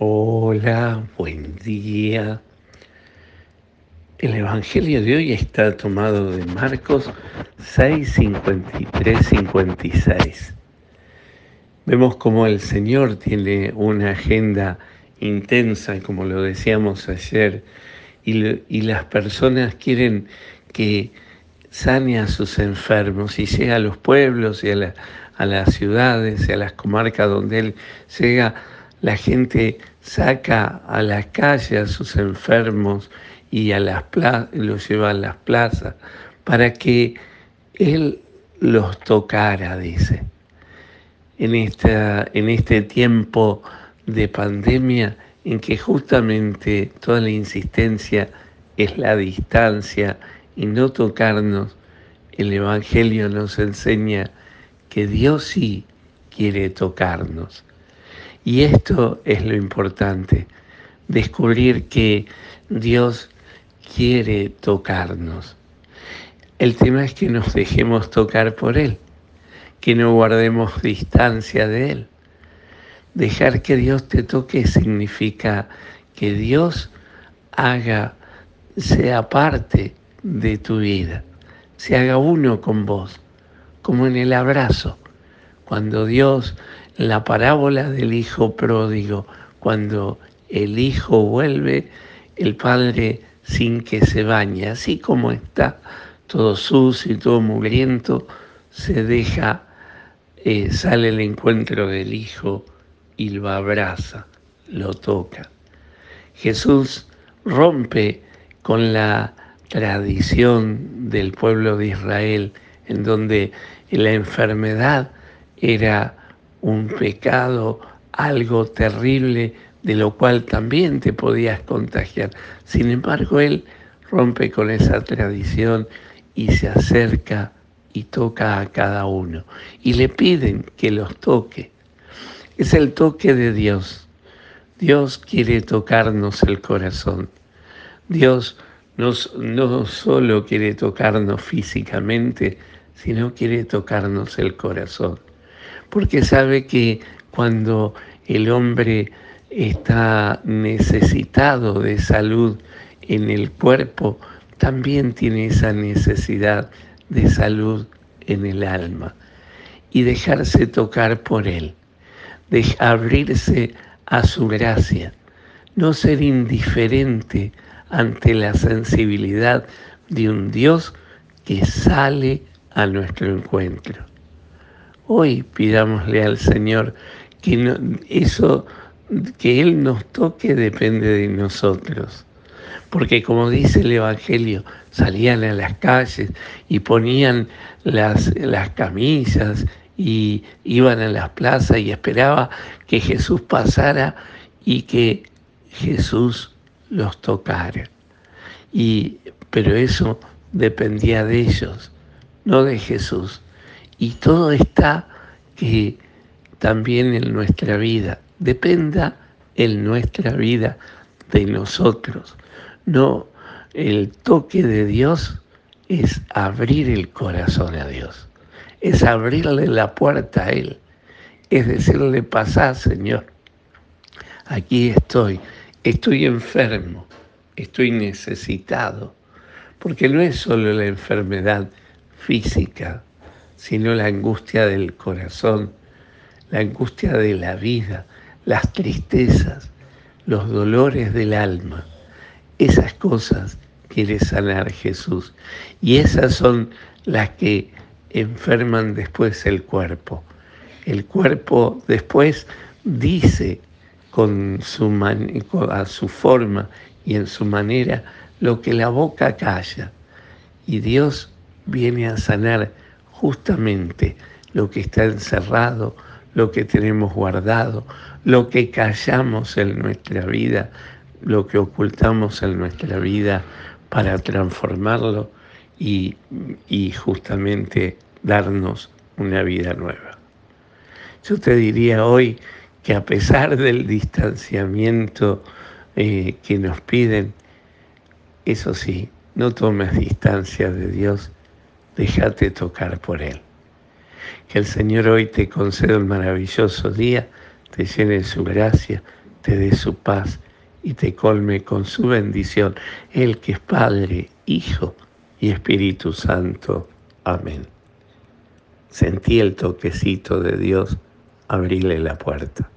Hola, buen día. El Evangelio de hoy está tomado de Marcos 6, 53, 56. Vemos como el Señor tiene una agenda intensa, como lo decíamos ayer, y, y las personas quieren que sane a sus enfermos y llega a los pueblos y a, a las ciudades y a las comarcas donde Él llega la gente saca a las calles a sus enfermos y a las los lleva a las plazas para que Él los tocara, dice. En, esta, en este tiempo de pandemia en que justamente toda la insistencia es la distancia y no tocarnos, el Evangelio nos enseña que Dios sí quiere tocarnos y esto es lo importante, descubrir que Dios quiere tocarnos. El tema es que nos dejemos tocar por Él, que no guardemos distancia de Él. Dejar que Dios te toque significa que Dios haga, sea parte de tu vida, se haga uno con vos, como en el abrazo. Cuando Dios la parábola del hijo pródigo, cuando el hijo vuelve, el padre sin que se bañe, así como está todo sucio y todo mugriento, se deja, eh, sale el encuentro del hijo y lo abraza, lo toca. Jesús rompe con la tradición del pueblo de Israel, en donde la enfermedad era un pecado, algo terrible de lo cual también te podías contagiar. Sin embargo, él rompe con esa tradición y se acerca y toca a cada uno. Y le piden que los toque. Es el toque de Dios. Dios quiere tocarnos el corazón. Dios no, no solo quiere tocarnos físicamente, sino quiere tocarnos el corazón porque sabe que cuando el hombre está necesitado de salud en el cuerpo, también tiene esa necesidad de salud en el alma y dejarse tocar por él, abrirse a su gracia, no ser indiferente ante la sensibilidad de un Dios que sale a nuestro encuentro. Hoy pidámosle al Señor que eso que Él nos toque depende de nosotros. Porque como dice el Evangelio, salían a las calles y ponían las, las camisas y iban a las plazas y esperaba que Jesús pasara y que Jesús los tocara. Y, pero eso dependía de ellos, no de Jesús. Y todo está que también en nuestra vida dependa en nuestra vida de nosotros. No, el toque de Dios es abrir el corazón a Dios, es abrirle la puerta a Él, es decirle, pasá, Señor, aquí estoy, estoy enfermo, estoy necesitado, porque no es solo la enfermedad física, sino la angustia del corazón, la angustia de la vida, las tristezas, los dolores del alma. Esas cosas quiere sanar Jesús. Y esas son las que enferman después el cuerpo. El cuerpo después dice con su a su forma y en su manera lo que la boca calla. Y Dios viene a sanar justamente lo que está encerrado, lo que tenemos guardado, lo que callamos en nuestra vida, lo que ocultamos en nuestra vida para transformarlo y, justamente darnos una vida nueva. Yo te diría hoy que a pesar del distanciamiento eh, que nos piden, eso sí, no tomes distancia de Dios déjate tocar por Él. Que el Señor hoy te conceda un maravilloso día, te llene su gracia te dé su paz y te colme con su bendición, el que es Padre, Hijo y Espíritu Santo. Amén. Sentí el toquecito de Dios abrirle la puerta.